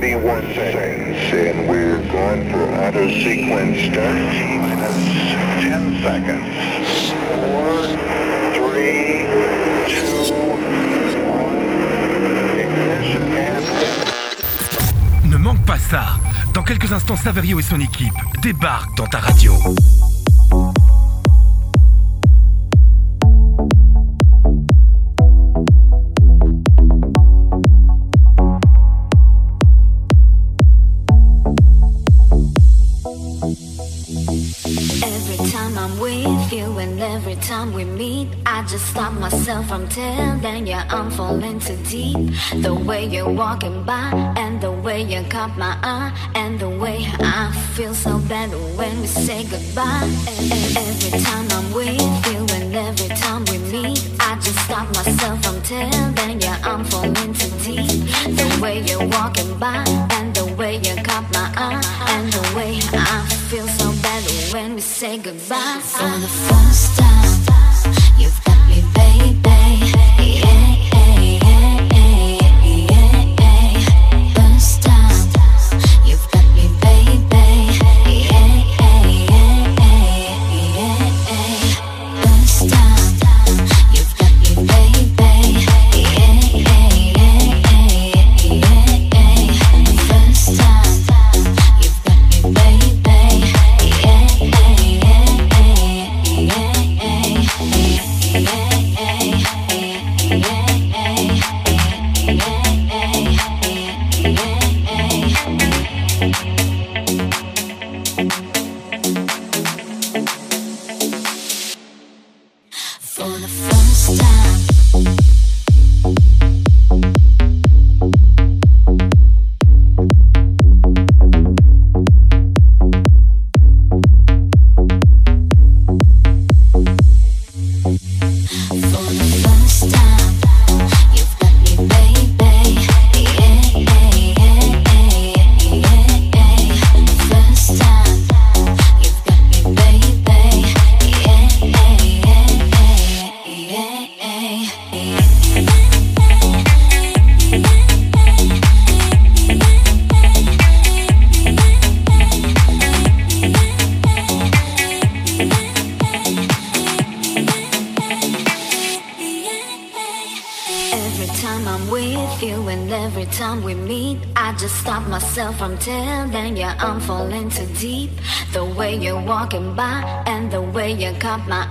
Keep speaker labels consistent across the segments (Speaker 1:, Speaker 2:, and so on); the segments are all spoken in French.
Speaker 1: 31 seconds, and we're going for auto sequence start. Minus 10 seconds. 4, 3, 2, 1. Ignition and...
Speaker 2: Ne manque pas ça. Dans quelques instants, Saverio et son équipe débarquent dans ta radio.
Speaker 3: Deep. The way you're walking by and the way you caught my eye and the way I feel so bad when we say goodbye. E- Every time I'm with you and every time we meet, I just stop myself from telling you I'm falling too deep. The way you're walking by and the way you caught my eye and the way I feel so bad when we say goodbye. For the first For the first time.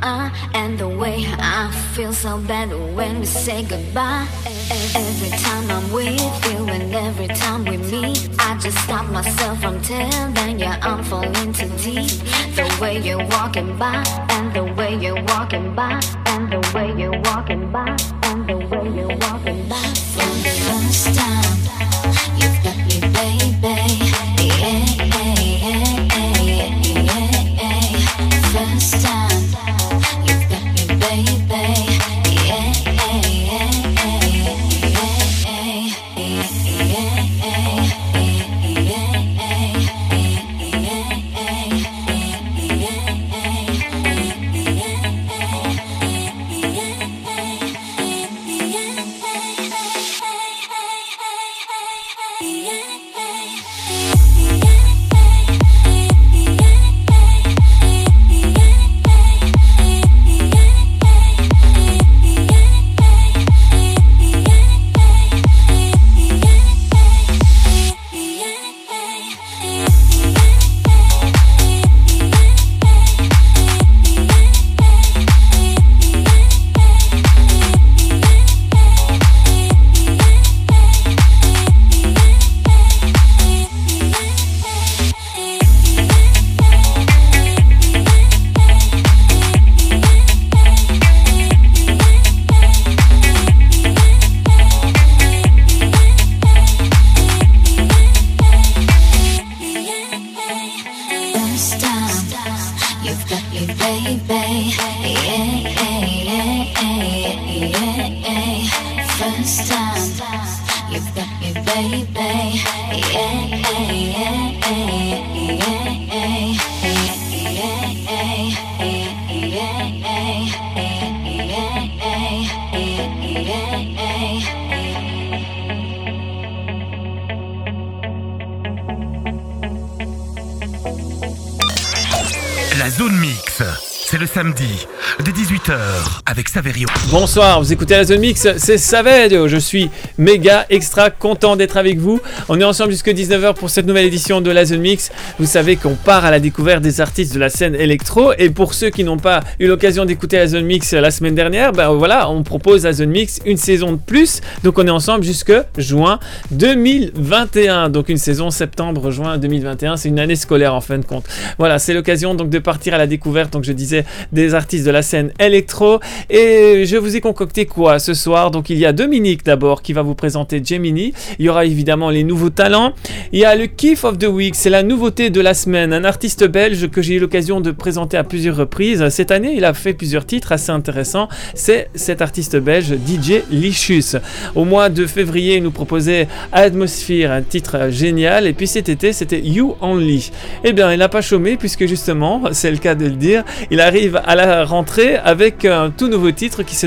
Speaker 3: Eye and the way I feel so bad when we say goodbye. Every time I'm with you and every time we meet, I just stop myself from telling you I'm falling too deep. The way you're walking by and the way you're walking by
Speaker 4: Bonsoir, vous écoutez la Zone Mix, c'est Saverio. Je suis méga extra content d'être avec vous. On est ensemble jusqu'à 19h pour cette nouvelle édition de la Zone Mix. Vous savez qu'on part à la découverte des artistes de la scène électro. Et pour ceux qui n'ont pas eu l'occasion d'écouter la Zone Mix la semaine dernière, ben voilà, on propose la Zone Mix une saison de plus. Donc on est ensemble jusque juin 2021. Donc une saison septembre-juin 2021. C'est une année scolaire en fin de compte. Voilà, c'est l'occasion donc de partir à la découverte. Donc je disais des artistes de la scène électro. Et je ai concocté quoi ce soir? Donc il y a Dominique d'abord qui va vous présenter Gemini. Il y aura évidemment les nouveaux talents. Il y a le Kiff of the Week, c'est la nouveauté de la semaine. Un artiste belge que j'ai eu l'occasion de présenter à plusieurs reprises. Cette année, il a fait plusieurs titres assez intéressants. C'est cet artiste belge DJ Lichus. Au mois de février, il nous proposait Atmosphere, un titre génial. Et puis cet été, c'était You Only. Eh bien, il n'a pas chômé puisque justement, c'est le cas de le dire, il arrive à la rentrée avec un tout nouveau titre qui se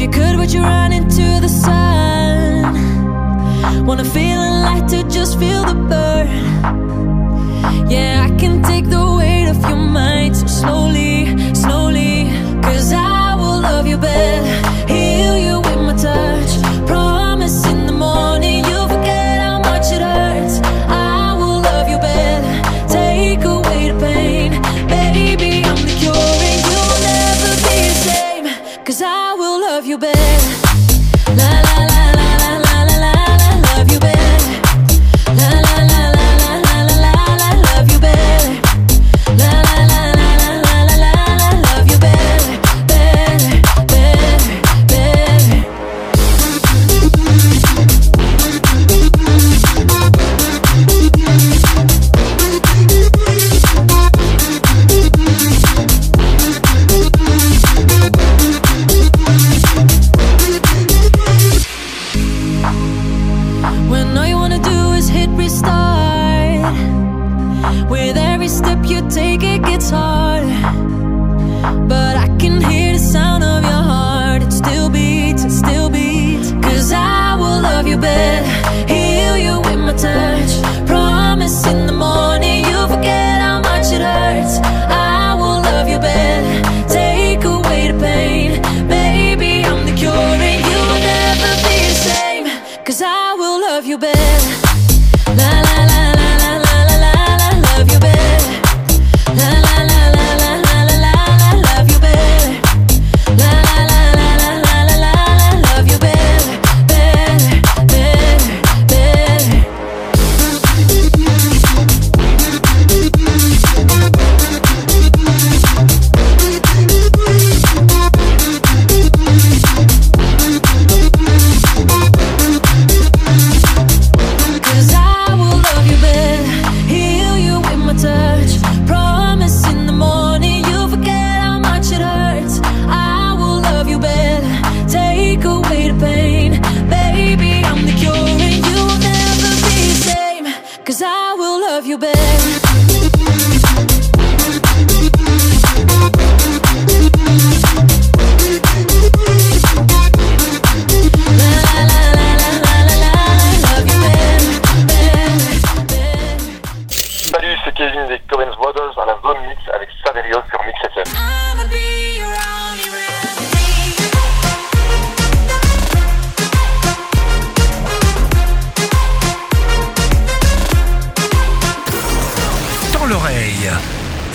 Speaker 5: you could, would you run into the sun? Wanna feel a light to just feel the burn. Yeah, I can take the weight of your mind so slowly, slowly. Cause I will love you better,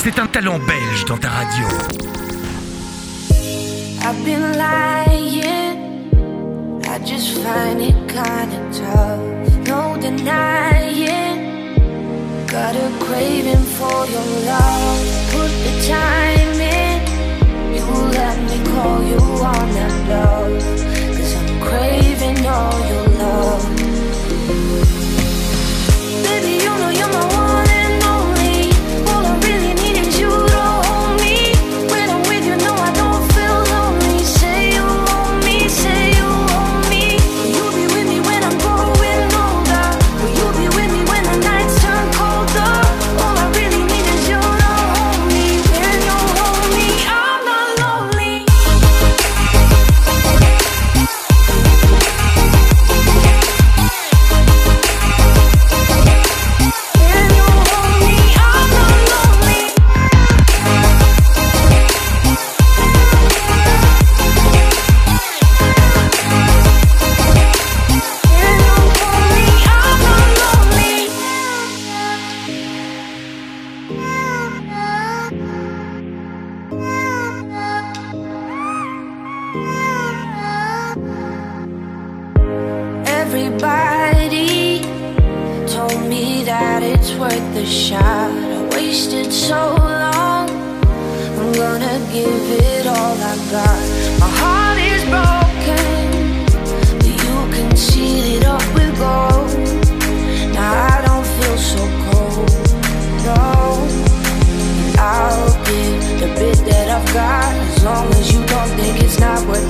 Speaker 6: C'est
Speaker 2: un talent belge dans ta radio.
Speaker 7: I've been lying. I just find it kinda tough. No denying. Got a craving for your love. Put the time in. You let me call you on that love. Cause I'm craving all your love.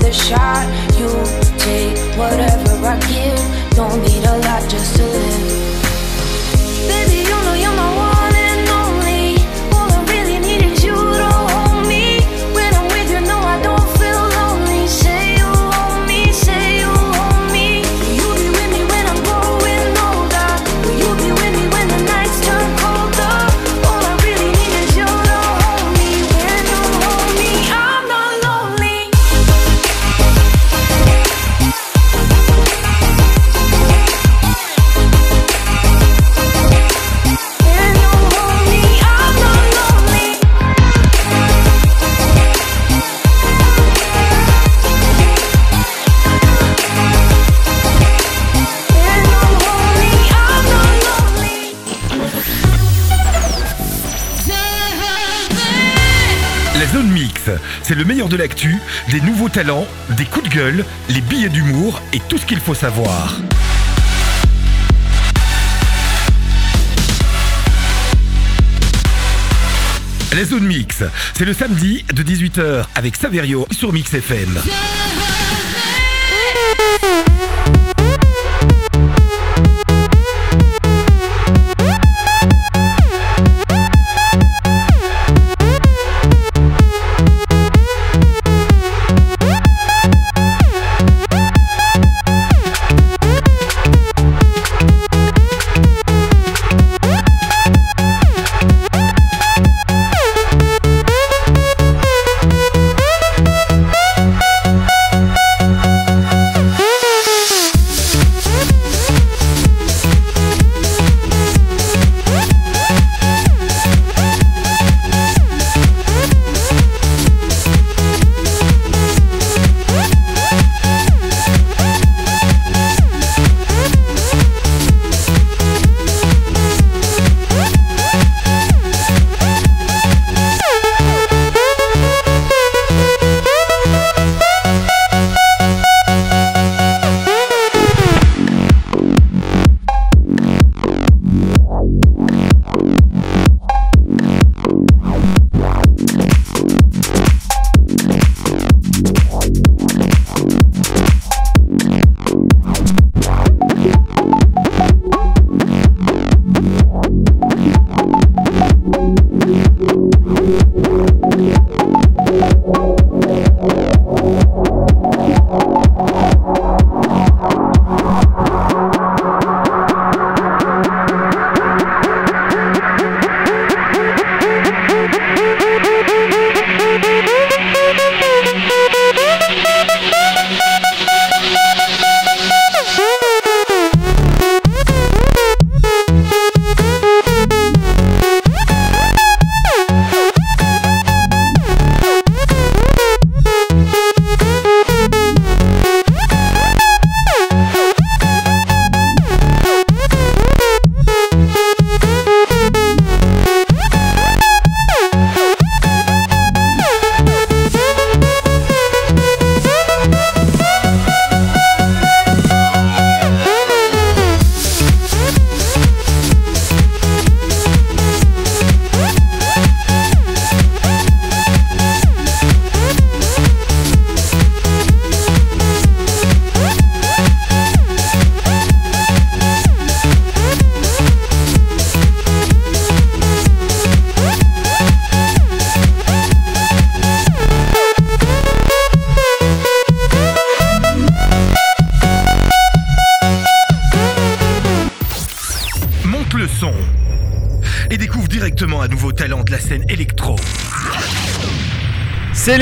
Speaker 7: The shot. You take whatever I give. Don't need a lot just
Speaker 2: c'est le meilleur de l'actu, des nouveaux talents, des coups de gueule, les billets d'humour et tout ce qu'il faut savoir. La zone mix, c'est le samedi de 18h avec Saverio sur Mix FM.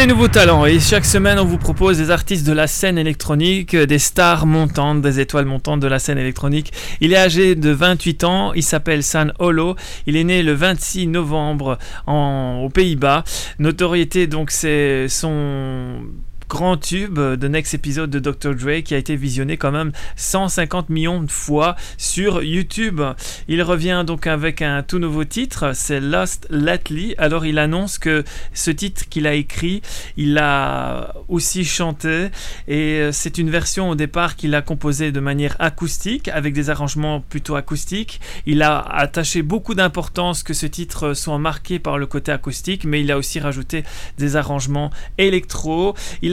Speaker 4: Nouveaux talents et chaque semaine on vous propose des artistes de la scène électronique, des stars montantes, des étoiles montantes de la scène électronique. Il est âgé de 28 ans, il s'appelle San Holo, il est né le 26 novembre en, aux Pays-Bas. Notoriété donc c'est son grand tube de Next épisode de Dr. Dre qui a été visionné quand même 150 millions de fois sur YouTube. Il revient donc avec un tout nouveau titre, c'est Lost Lately. Alors il annonce que ce titre qu'il a écrit, il a aussi chanté et euh, c'est une version au départ qu'il a composée de manière acoustique avec des arrangements plutôt acoustiques. Il a attaché beaucoup d'importance que ce titre soit marqué par le côté acoustique, mais il a aussi rajouté des arrangements électro. Il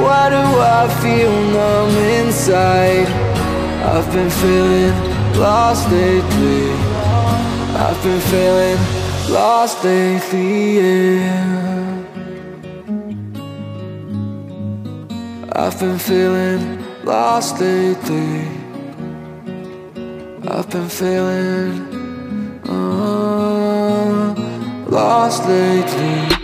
Speaker 8: Why do I feel numb inside? I've been feeling lost lately. I've been feeling lost lately, yeah. I've been feeling lost lately. I've been feeling uh, lost lately.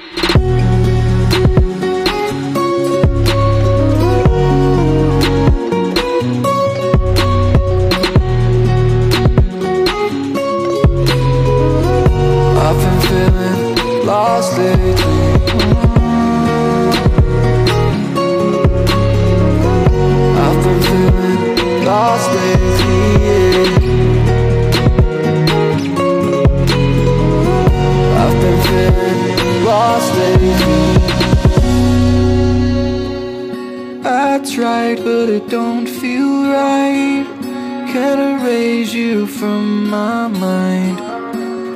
Speaker 8: Tried, but it don't feel right. Can't erase you from my mind.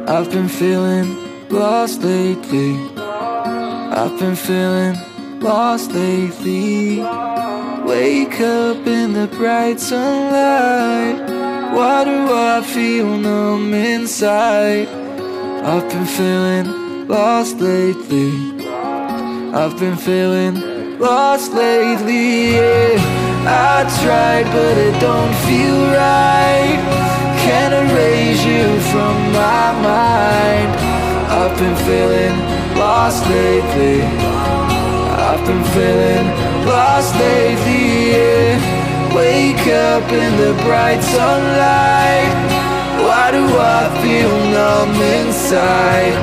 Speaker 8: I've been feeling lost lately. I've been feeling lost lately. Wake up in the bright sunlight. Why do I feel numb inside? I've been feeling lost lately. I've been feeling lost lately. Yeah. I tried, but it don't feel right. Can't erase you from my mind. I've been feeling lost lately. I've been feeling lost lately. Yeah. Wake up in the bright sunlight. Why do I feel numb inside?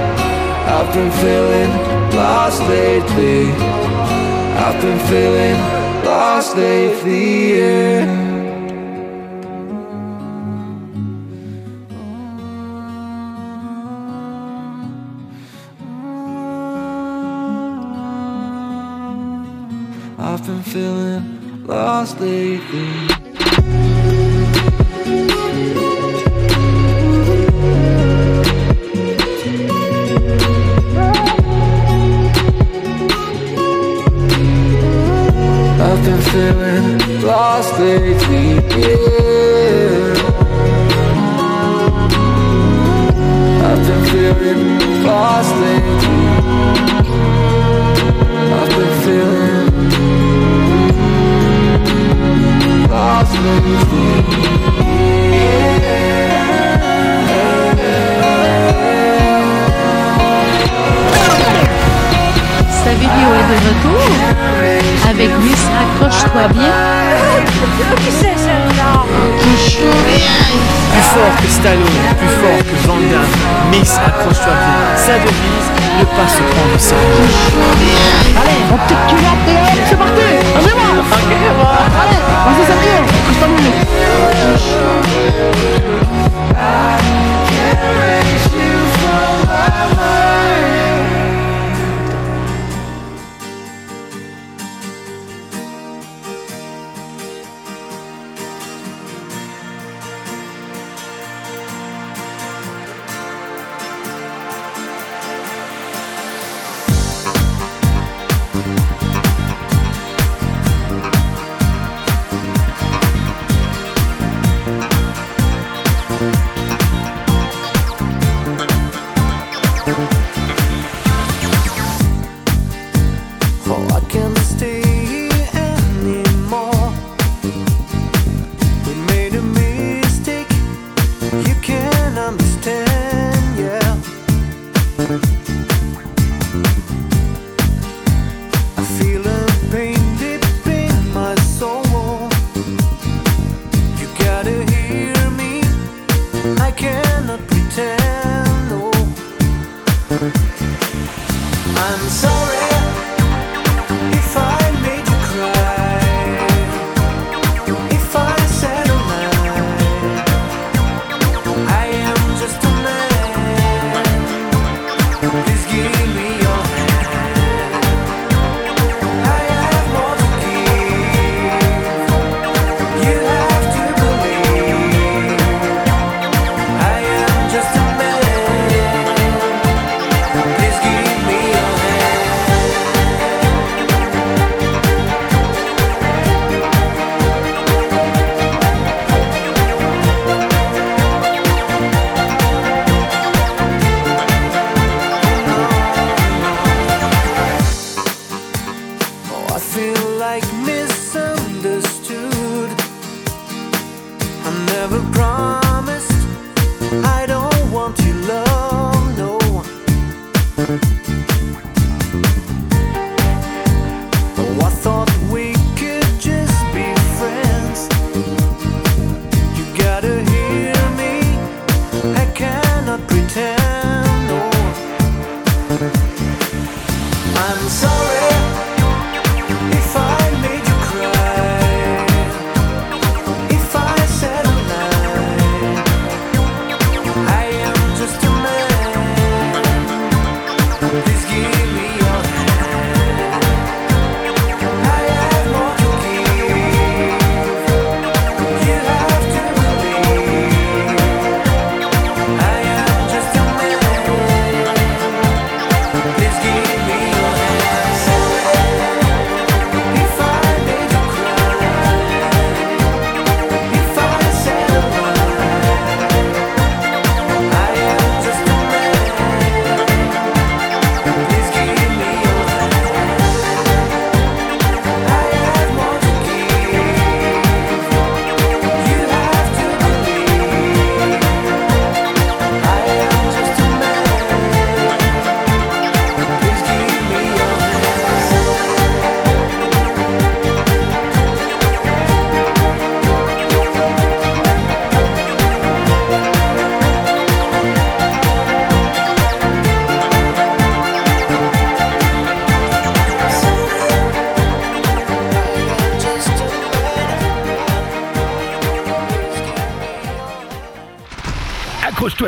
Speaker 8: I've been feeling lost lately. I've been feeling lost lately. Yeah. Lost lately. I've been feeling lost lately,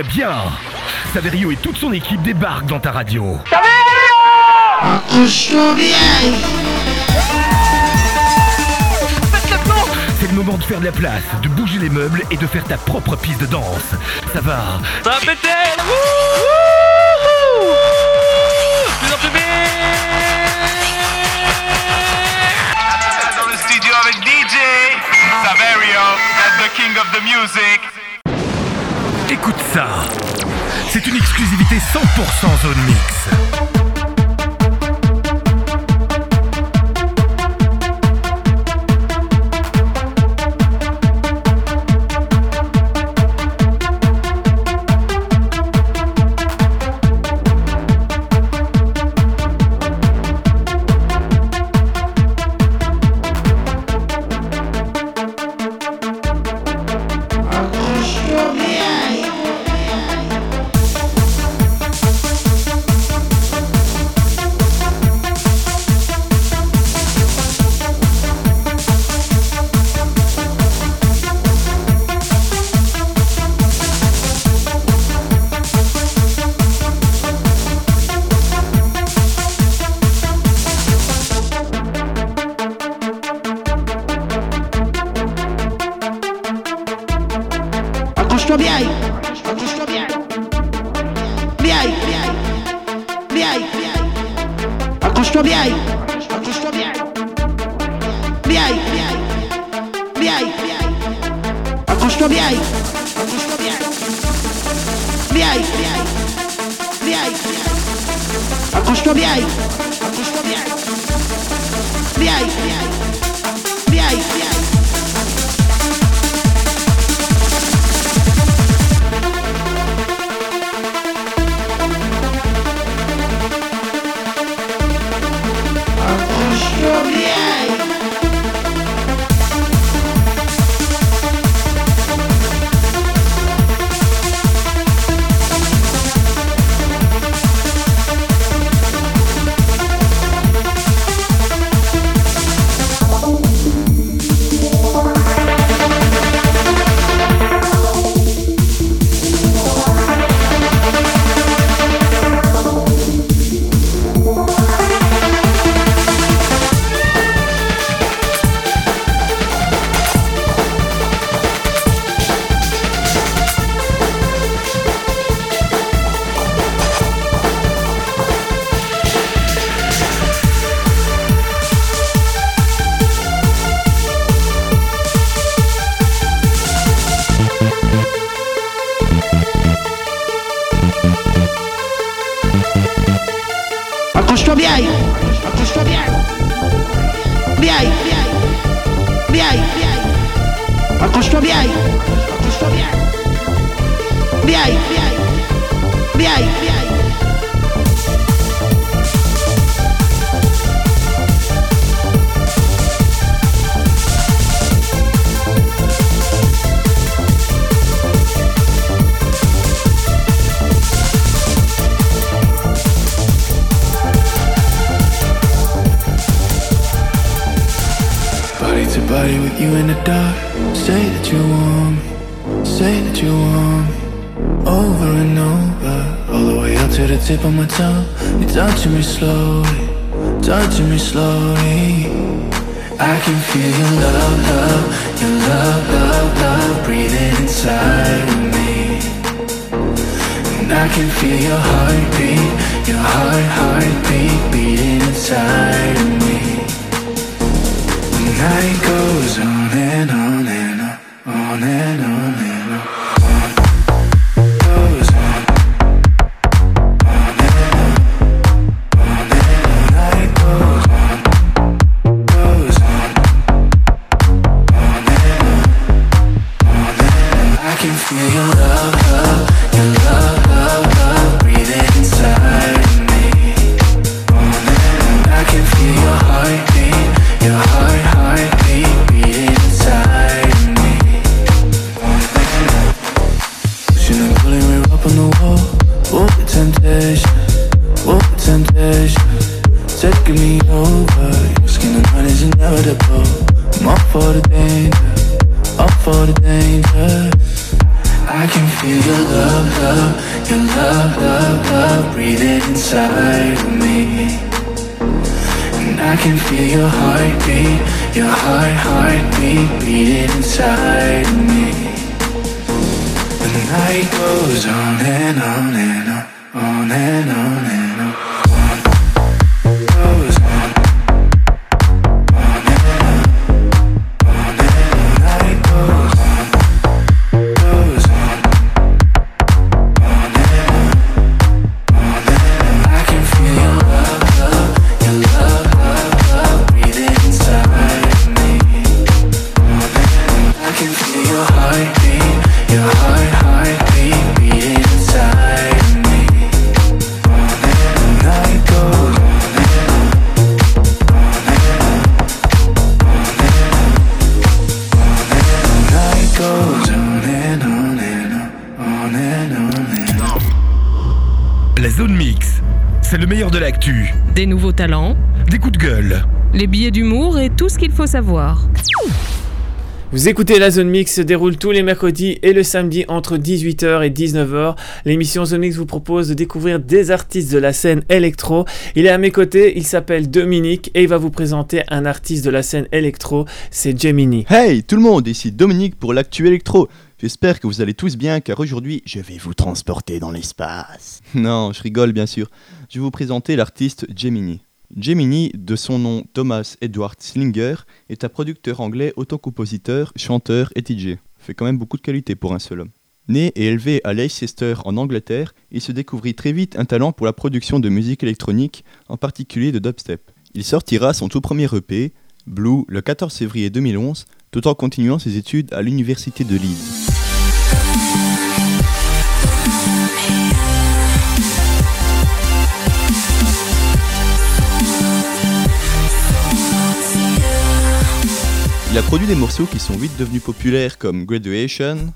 Speaker 2: Bien. Saverio et toute son équipe débarquent dans ta radio. C'est le moment de faire de la place, de bouger les meubles et de faire ta propre piste de danse. Ça va
Speaker 4: Ça va péter
Speaker 9: Dans le studio avec DJ Saverio, that's the king of the music.
Speaker 2: Écoute ça. C'est une exclusivité 100% zone mix.
Speaker 10: Des
Speaker 2: coups de gueule.
Speaker 10: les billets d'humour et tout ce qu'il faut savoir.
Speaker 4: Vous écoutez la Zone Mix se déroule tous les mercredis et le samedi entre 18h et 19h. L'émission Zone Mix vous propose de découvrir des artistes de la scène électro. Il est à mes côtés, il s'appelle Dominique et il va vous présenter un artiste de la scène électro, c'est Gemini.
Speaker 11: Hey tout le monde, ici Dominique pour l'actu électro. J'espère que vous allez tous bien car aujourd'hui je vais vous transporter dans l'espace. Non, je rigole bien sûr. Je vais vous présenter l'artiste Gemini. Gemini, de son nom Thomas Edward Slinger, est un producteur anglais, autocompositeur, chanteur et DJ. Fait quand même beaucoup de qualité pour un seul homme. Né et élevé à Leicester en Angleterre, il se découvrit très vite un talent pour la production de musique électronique, en particulier de dubstep. Il sortira son tout premier EP, Blue, le 14 février 2011, tout en continuant ses études à l'université de Leeds. Il a produit des morceaux qui sont vite devenus populaires comme Graduation,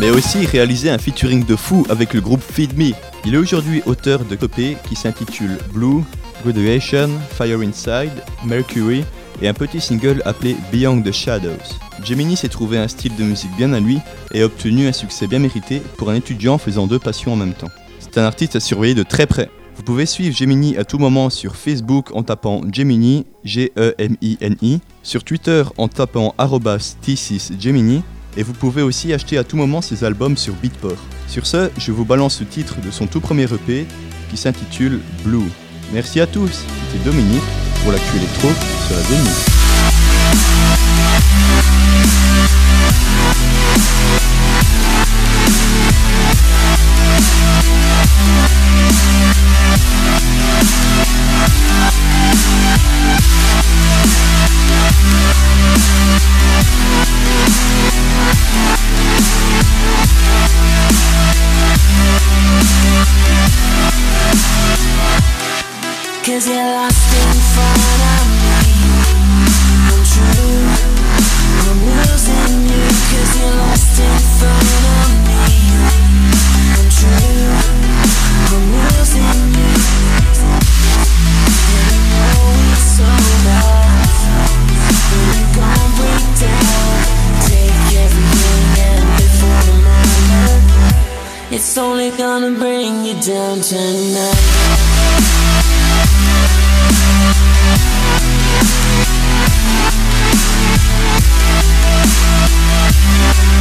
Speaker 11: mais aussi réalisé un featuring de fou avec le groupe Feed Me. Il est aujourd'hui auteur de EP qui s'intitule Blue, Graduation, Fire Inside, Mercury et un petit single appelé Beyond the Shadows. Gemini s'est trouvé un style de musique bien à lui et a obtenu un succès bien mérité pour un étudiant faisant deux passions en même temps. C'est un artiste à surveiller de très près. Vous pouvez suivre Gemini à tout moment sur Facebook en tapant Gemini, G-E-M-I-N-I, sur Twitter en tapant arrobas T6Gemini, et vous pouvez aussi acheter à tout moment ses albums sur Beatport. Sur ce, je vous balance le titre de son tout premier EP qui s'intitule Blue. Merci à tous, c'était Dominique pour l'actu électro sur la mix.
Speaker 7: Cause you're lost in front of me. I'm true. I'm losing you. Cause you're lost in front of me. I'm true. I'm losing you. So bad. Break down, take everything and the moment. It's only gonna bring you down tonight.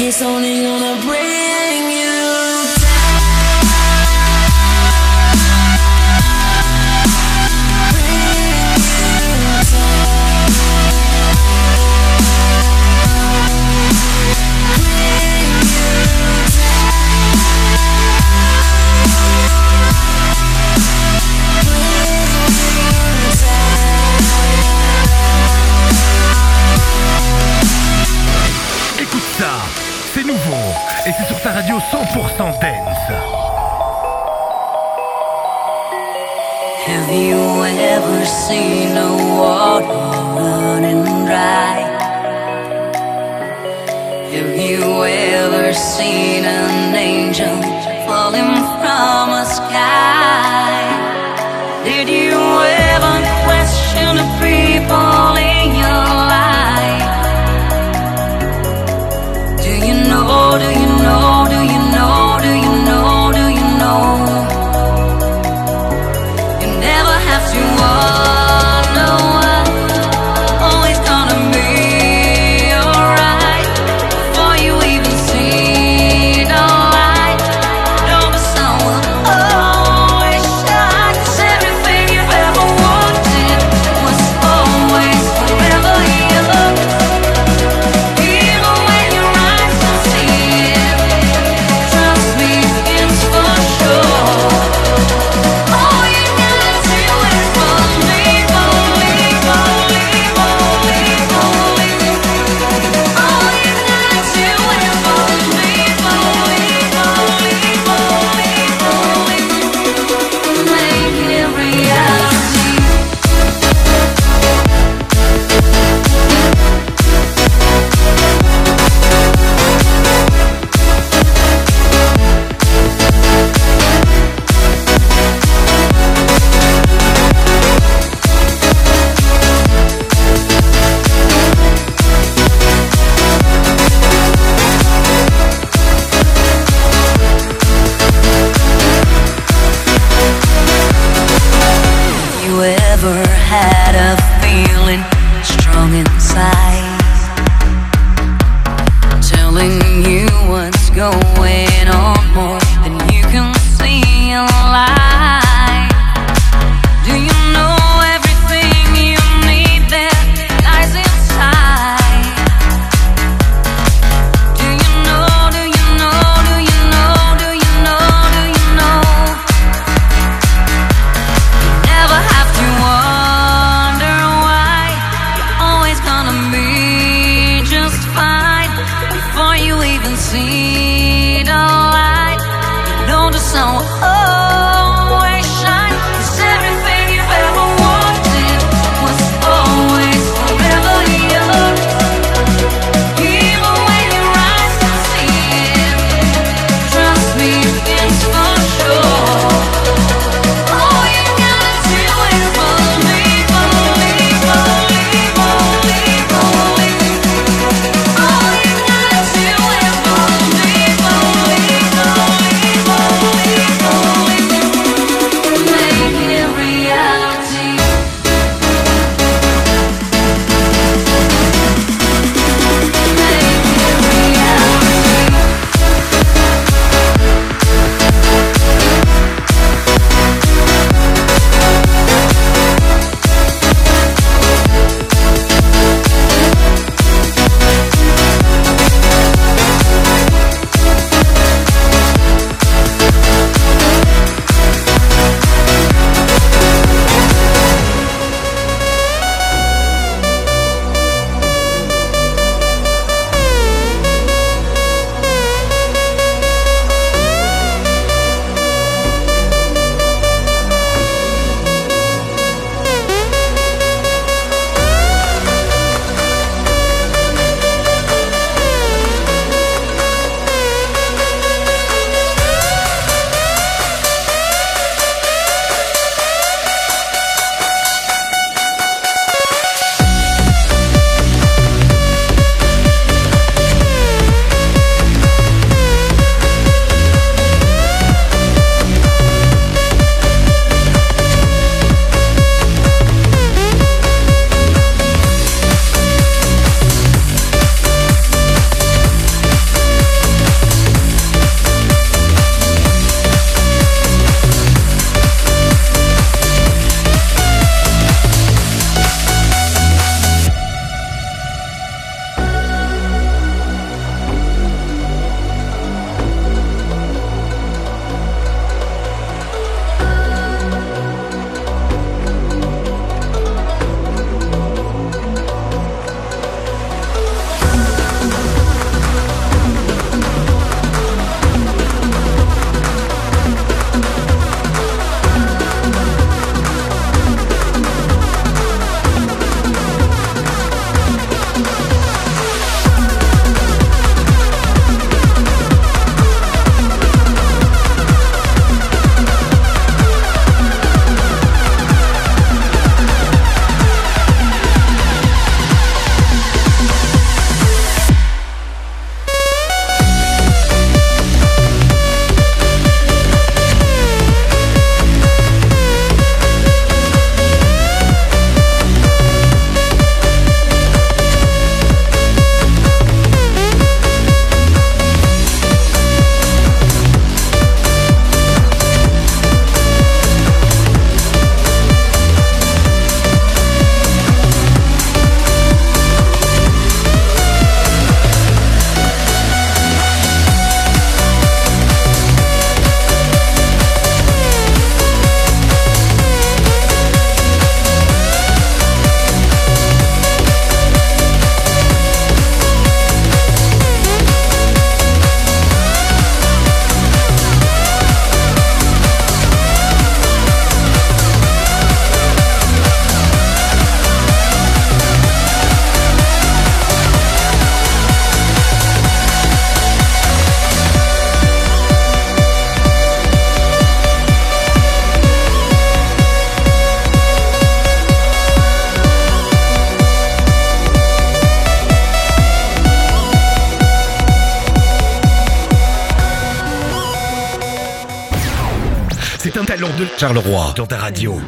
Speaker 7: It's only gonna bring you
Speaker 12: you ever seen a water running dry? Have you ever seen an angel falling from a sky?
Speaker 2: Charleroi dans ta radio.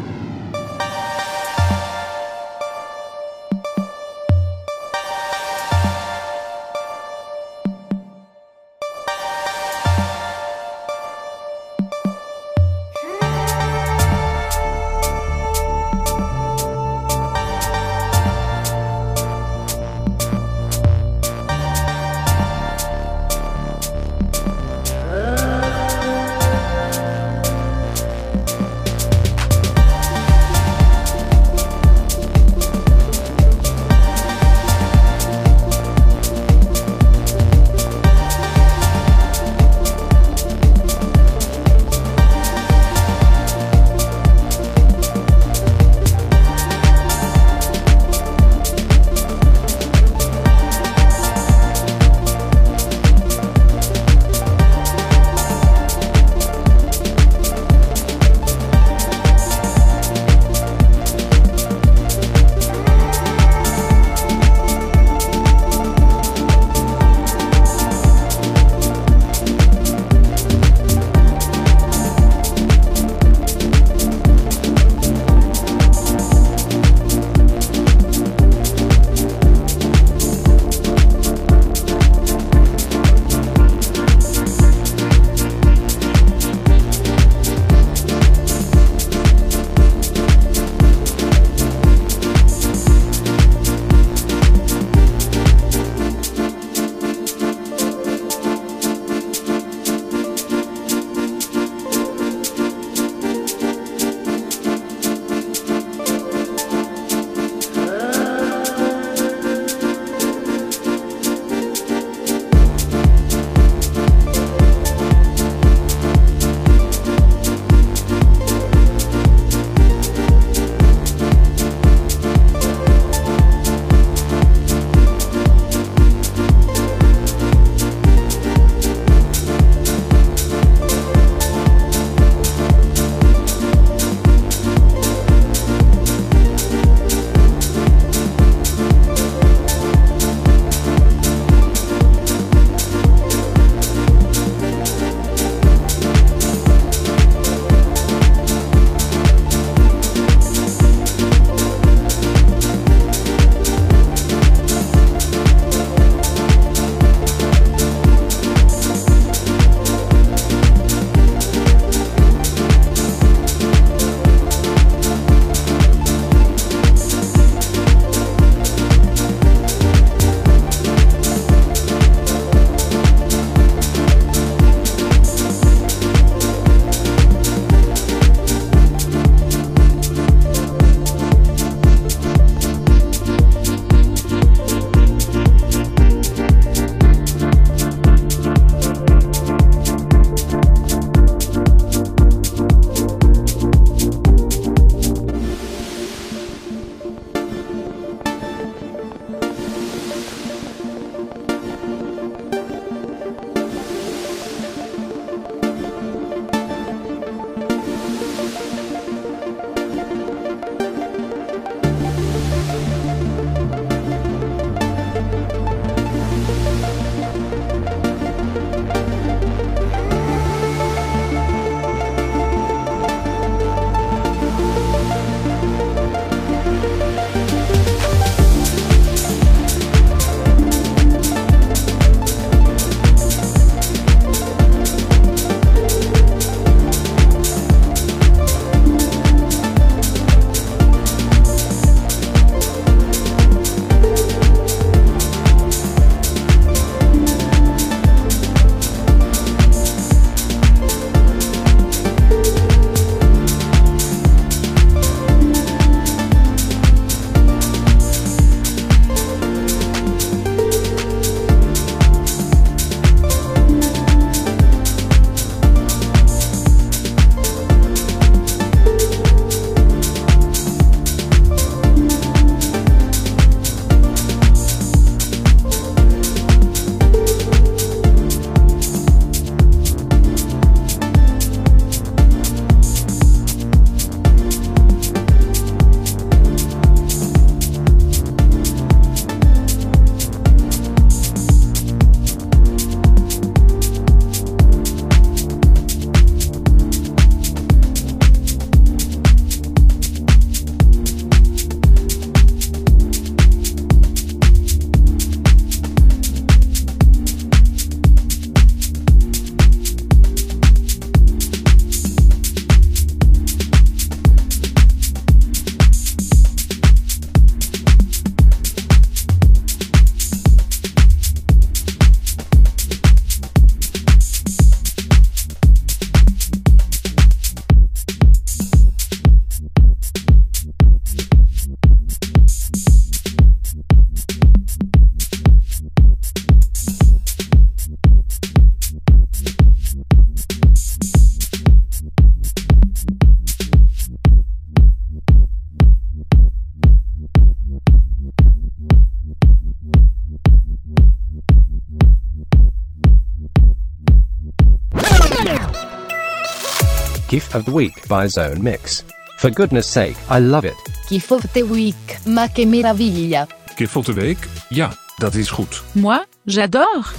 Speaker 13: Gift of the Week by Zone Mix. For goodness sake, I love it.
Speaker 14: Kiff of the Week, ma che meraviglia.
Speaker 15: Gift van de week? Ja, dat is goed.
Speaker 10: Moi, j'adore.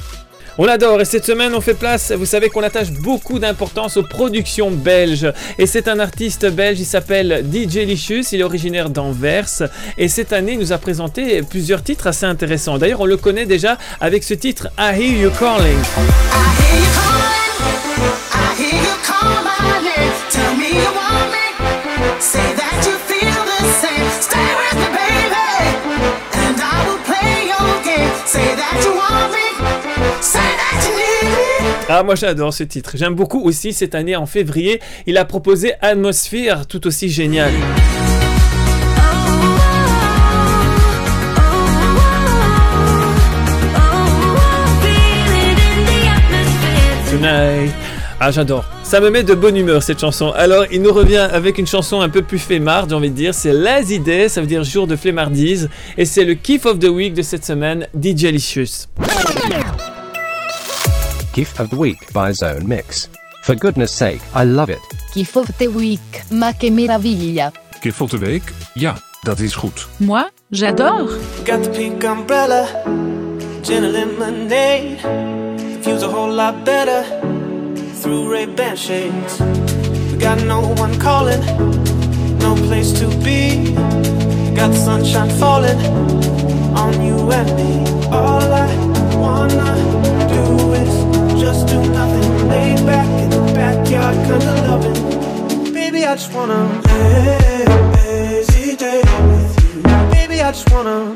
Speaker 4: On adore et cette semaine on fait place, vous savez qu'on attache beaucoup d'importance aux productions belges et c'est un artiste belge, il s'appelle DJ Licious, il est originaire d'Anvers et cette année il nous a présenté plusieurs titres assez intéressants. D'ailleurs on le connaît déjà avec ce titre I Hear You Calling.
Speaker 16: I
Speaker 4: Ah moi j'adore ce titre, j'aime beaucoup aussi cette année en février, il a proposé Atmosphere tout aussi génial. Tonight. Ah j'adore. Ça me met de bonne humeur cette chanson. Alors il nous revient avec une chanson un peu plus flemmarde, j'ai envie de dire. C'est Lazy Day, ça veut dire jour de flemmardise. Et c'est le kiff of the week de cette semaine, DJ Licious.
Speaker 13: Gift of the Week by Zone Mix. For goodness sake, I love it.
Speaker 14: Kiff of the Week, ma che meraviglia.
Speaker 15: Gift van de week? Ja, dat is goed.
Speaker 10: Moi, j'adore.
Speaker 16: Got the pink umbrella, gin and lemonade. The view's a whole lot better through Ray-Ban shades. We got no one calling, no place to be. Got the sunshine falling on you and me. All I wanna back in the backyard, kinda loving. Baby, I just wanna lazy day with you. Baby, I just wanna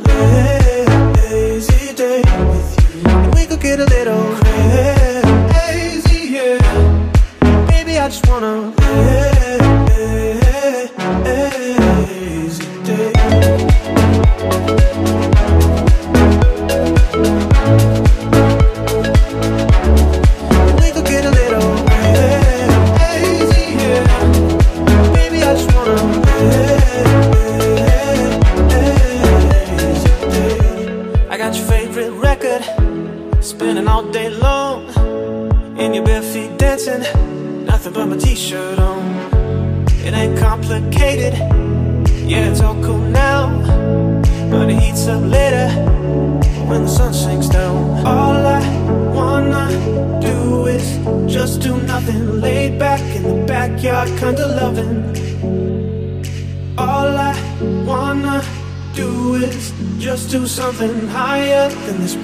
Speaker 16: In this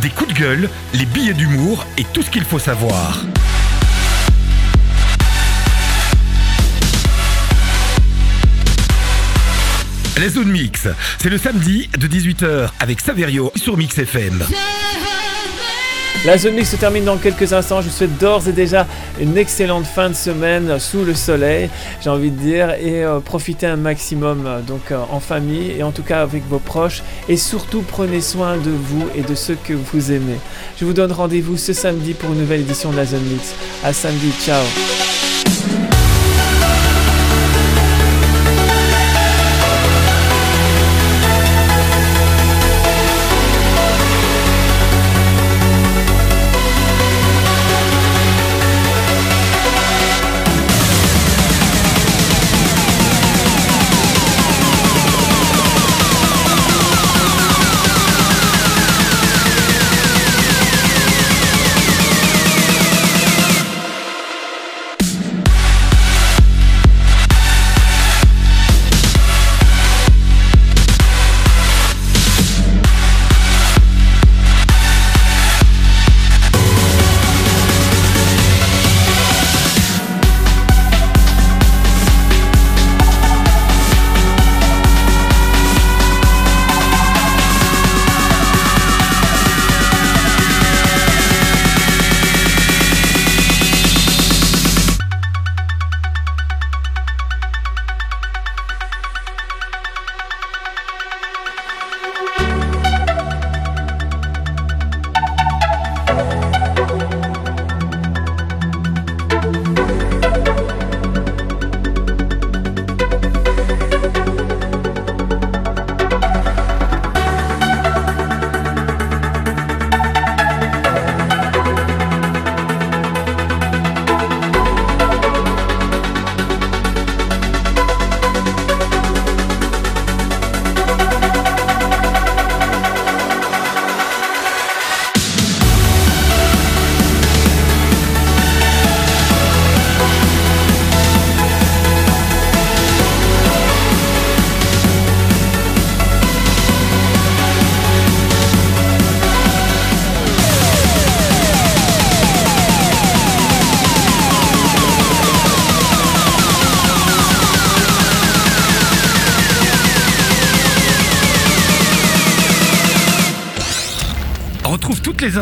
Speaker 2: des coups de gueule, les billets d'humour et tout ce qu'il faut savoir. La zone mix, c'est le samedi de 18h avec Saverio sur Mix FM.
Speaker 4: La zone mix se termine dans quelques instants. Je vous souhaite d'ores et déjà une excellente fin de semaine sous le soleil, j'ai envie de dire, et euh, profitez un maximum euh, donc euh, en famille et en tout cas avec vos proches. Et surtout prenez soin de vous et de ceux que vous aimez. Je vous donne rendez-vous ce samedi pour une nouvelle édition de la zone mix. À samedi, ciao.